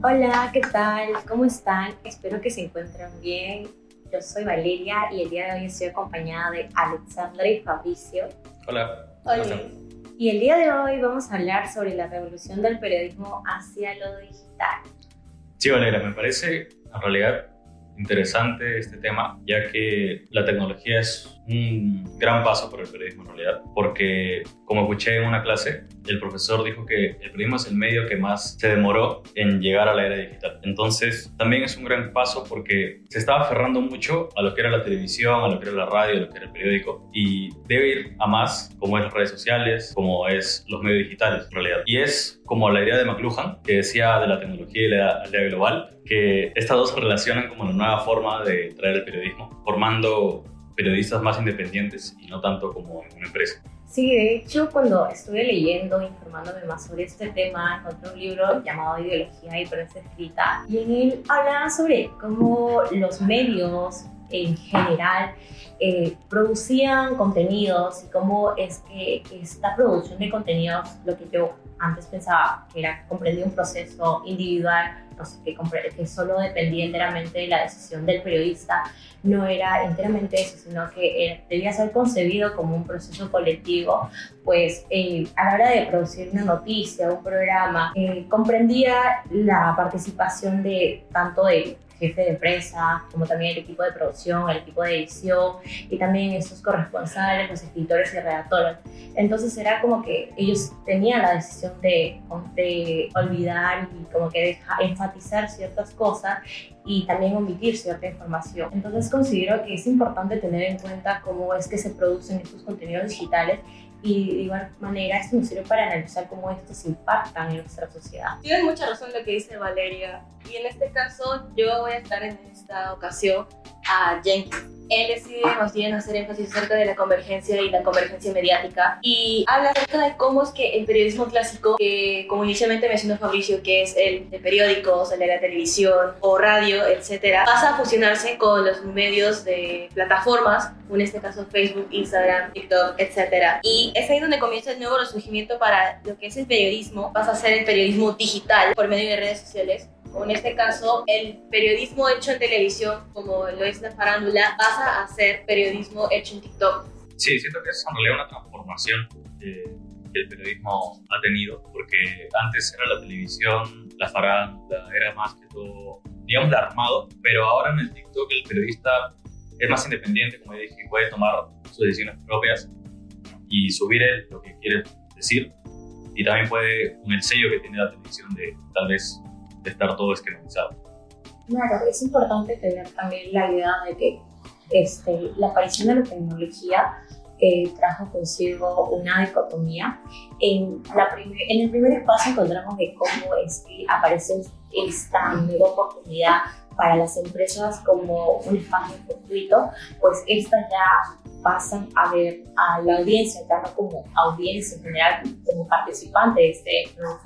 Hola, ¿qué tal? ¿Cómo están? Espero que se encuentren bien. Yo soy Valeria y el día de hoy estoy acompañada de Alexandra y Fabricio. Hola. Hola. Y el día de hoy vamos a hablar sobre la revolución del periodismo hacia lo digital. Sí, Valeria, me parece en realidad interesante este tema, ya que la tecnología es un gran paso para el periodismo en realidad, porque como escuché en una clase, el profesor dijo que el periodismo es el medio que más se demoró en llegar a la era digital. Entonces, también es un gran paso porque se estaba aferrando mucho a lo que era la televisión, a lo que era la radio, a lo que era el periódico, y debe ir a más, como es las redes sociales, como es los medios digitales en realidad. Y es como la idea de McLuhan, que decía de la tecnología y la aldea global, que estas dos se relacionan como una nueva forma de traer el periodismo, formando periodistas más independientes y no tanto como en una empresa. Sí, de hecho, cuando estuve leyendo, informándome más sobre este tema, encontré un libro llamado Ideología y Prensa Escrita, y en él hablaba sobre cómo los medios en general eh, producían contenidos y cómo es que esta producción de contenidos, lo que yo antes pensaba que era comprender un proceso individual, no que, que solo dependía enteramente de la decisión del periodista, no era enteramente eso, sino que debía ser concebido como un proceso colectivo, pues eh, a la hora de producir una noticia, un programa, eh, comprendía la participación de tanto de jefe de empresa, como también el equipo de producción, el equipo de edición y también esos corresponsales, los escritores y redactores. Entonces era como que ellos tenían la decisión de, de olvidar y como que enfatizar ciertas cosas y también omitir cierta información. Entonces considero que es importante tener en cuenta cómo es que se producen estos contenidos digitales y de igual manera esto nos sirve para analizar cómo estos impactan en nuestra sociedad. Tienes mucha razón lo que dice Valeria y en este caso yo voy a estar en esta ocasión a Jenkins él decide más bien hacer énfasis acerca de la convergencia y la convergencia mediática y habla acerca de cómo es que el periodismo clásico, que como inicialmente mencionó Fabricio, que es el de periódicos, el de la televisión o radio, etcétera, pasa a fusionarse con los medios de plataformas, en este caso Facebook, Instagram, TikTok, etcétera. Y es ahí donde comienza el nuevo resurgimiento para lo que es el periodismo, pasa a ser el periodismo digital por medio de redes sociales o en este caso el periodismo hecho en televisión, como lo es la farándula, pasa a ser periodismo hecho en TikTok. Sí, siento que es en realidad una transformación que el periodismo ha tenido, porque antes era la televisión, la farándula, era más que todo, digamos, de armado, pero ahora en el TikTok el periodista es más independiente, como dije, puede tomar sus decisiones propias y subir lo que quiere decir, y también puede, con el sello que tiene la televisión, de tal vez estar todo esquematizado. Claro, es importante tener también la idea de que este, la aparición de la tecnología eh, trajo consigo una dicotomía. En, la en el primer espacio encontramos de cómo es que aparece esta nueva oportunidad para las empresas como un espacio gratuito, pues estas ya pasan a ver a la audiencia, ya no como audiencia en general, como participante de este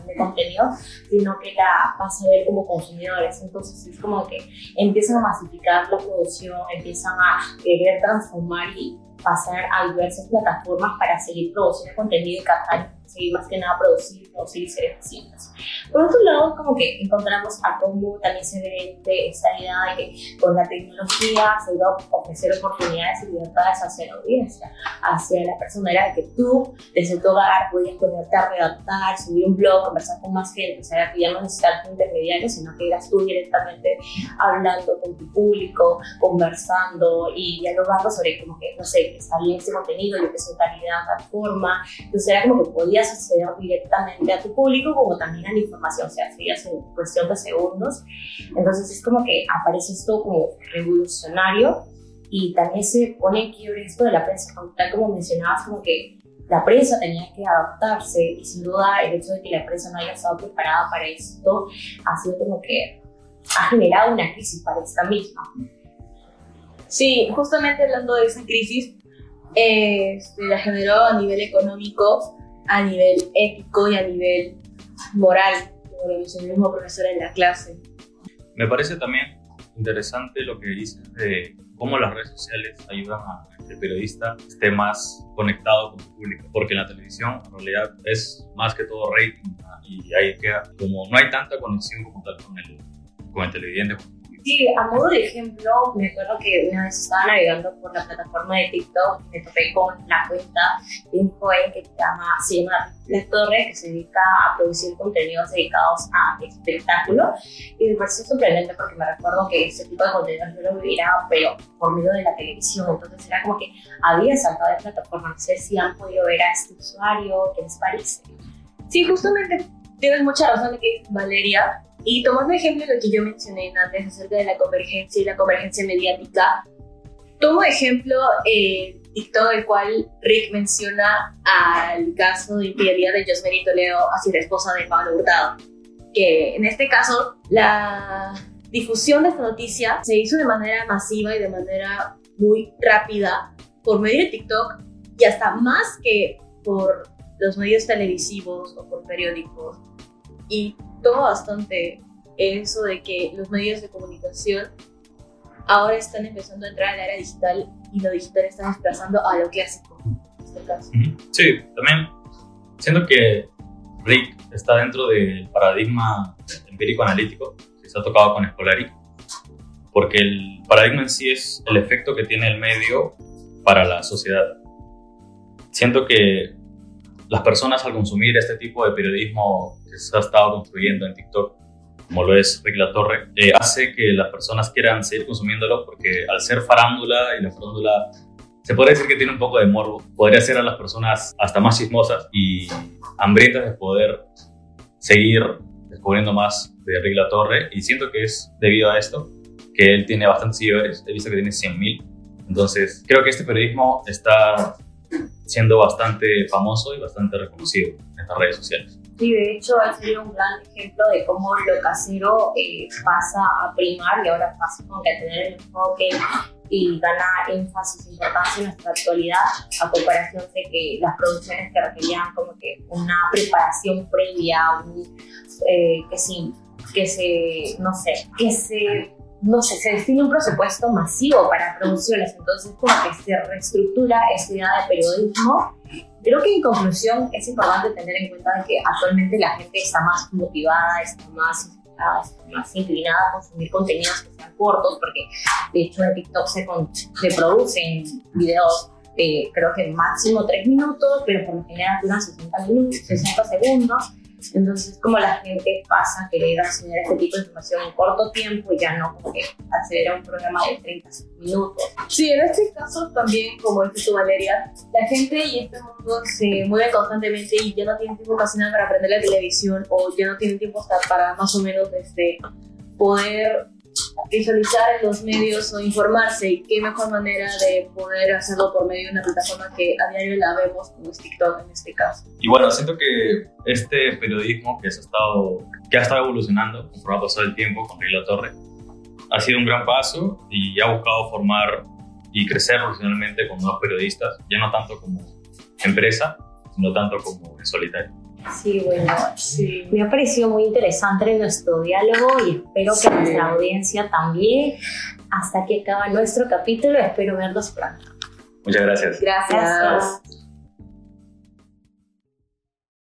de contenido, sino que la pasa a ver como consumidores. Entonces es como que empiezan a masificar la producción, empiezan a querer transformar y pasar a diversas plataformas para seguir produciendo contenido y captar seguir más que nada producir, producir y ser eficientes. Por otro lado, como que encontramos a cómo también se vende esta idea de que con la tecnología se iba a ofrecer oportunidades y libertades hacia la audiencia, hacia la persona. Era de que tú, desde tu hogar, podías ponerte a redactar, subir un blog, conversar con más gente, o sea, que ya no necesitas un intermediario, sino que eras tú directamente hablando con tu público, conversando y dialogando sobre como que, no sé, está bien este contenido, yo que soy calidad, tal forma. Entonces era como que podías acceder directamente a tu público como también a la información, o sea, hacías en cuestión de segundos. Entonces es como que aparece esto como revolucionario y también se pone en quiebre esto de la prensa, tal como mencionabas, como que la prensa tenía que adaptarse y sin duda el hecho de que la prensa no haya estado preparada para esto ha sido como que ha generado una crisis para esta misma. Sí, justamente hablando de esa crisis, eh, la generó a nivel económico a nivel ético y a nivel moral, como lo dice el mismo profesor en la clase. Me parece también interesante lo que dices de cómo las redes sociales ayudan a que el periodista esté más conectado con su público, porque en la televisión en realidad es más que todo rating y ahí queda. Como no hay tanta conexión como tal con el, con el televidente, Sí, a modo de ejemplo, me acuerdo que una vez estaba navegando por la plataforma de TikTok, me topé con la cuenta de un joven que se llama, se llama La Torre, que se dedica a producir contenidos dedicados a espectáculo. Y me pareció sorprendente porque me recuerdo que ese tipo de contenidos yo lo viviera, pero por medio de la televisión. Entonces era como que había saltado de plataforma. No sé si han podido ver a este usuario, ¿qué les parece? Sí, justamente tienes mucha razón de que Valeria y tomando ejemplo lo que yo mencioné antes acerca de la convergencia y la convergencia mediática, tomo ejemplo eh, TikTok, el cual Rick menciona al caso de infidelidad de Josmery Toledo hacia la esposa de Pablo Hurtado. Que en este caso, la difusión de esta noticia se hizo de manera masiva y de manera muy rápida por medio de TikTok y hasta más que por los medios televisivos o por periódicos. Y tomo bastante eso de que los medios de comunicación ahora están empezando a entrar al área digital y lo digital está desplazando a lo clásico. En este caso. Sí, también siento que Rick está dentro del paradigma empírico-analítico que se ha tocado con Scolari, porque el paradigma en sí es el efecto que tiene el medio para la sociedad. Siento que las personas al consumir este tipo de periodismo que se ha estado construyendo en TikTok, como lo es Rick La Torre, eh, hace que las personas quieran seguir consumiéndolo porque al ser farándula y la farándula se podría decir que tiene un poco de morbo, podría hacer a las personas hasta más chismosas y hambrientas de poder seguir descubriendo más de Rick La Torre. Y siento que es debido a esto que él tiene bastantes seguidores, he visto que tiene 100.000, entonces creo que este periodismo está siendo bastante famoso y bastante reconocido en estas redes sociales. Sí, de hecho, él sería un gran ejemplo de cómo lo casero eh, pasa a primar y ahora pasa con que tener el enfoque y gana énfasis, e importancia en nuestra actualidad, a comparación de que las producciones que requerían como que una preparación previa, un, eh, que sí, que se, no sé, que se no sé, se define un presupuesto masivo para producciones, entonces como que se reestructura esta idea de periodismo. Creo que en conclusión es importante tener en cuenta que actualmente la gente está más motivada, está más, más inclinada a consumir contenidos que sean cortos, porque de hecho en TikTok se, se producen videos de creo que máximo 3 minutos, pero por lo general duran 60 minutos, 60 segundos entonces, como la gente pasa a querer acceder a este tipo de información en corto tiempo y ya no como que acceder a un programa de 30 minutos. Sí, en este caso también, como dice tu Valeria, la gente y este mundo se mueve constantemente y ya no tienen tiempo casi nada para aprender la televisión o ya no tienen tiempo hasta para más o menos este, poder visualizar en los medios o informarse y qué mejor manera de poder hacerlo por medio de una plataforma que a diario la vemos como es TikTok en este caso. Y bueno, siento que este periodismo que, ha estado, que ha estado evolucionando conforme ha pasado el tiempo con Rila Torre ha sido un gran paso y ha buscado formar y crecer profesionalmente con nuevos periodistas, ya no tanto como empresa, sino tanto como en solitario. Sí, bueno, sí. me ha parecido muy interesante nuestro diálogo y espero que nuestra audiencia también. Hasta que acaba nuestro capítulo, espero verlos pronto. Muchas gracias. Gracias. gracias.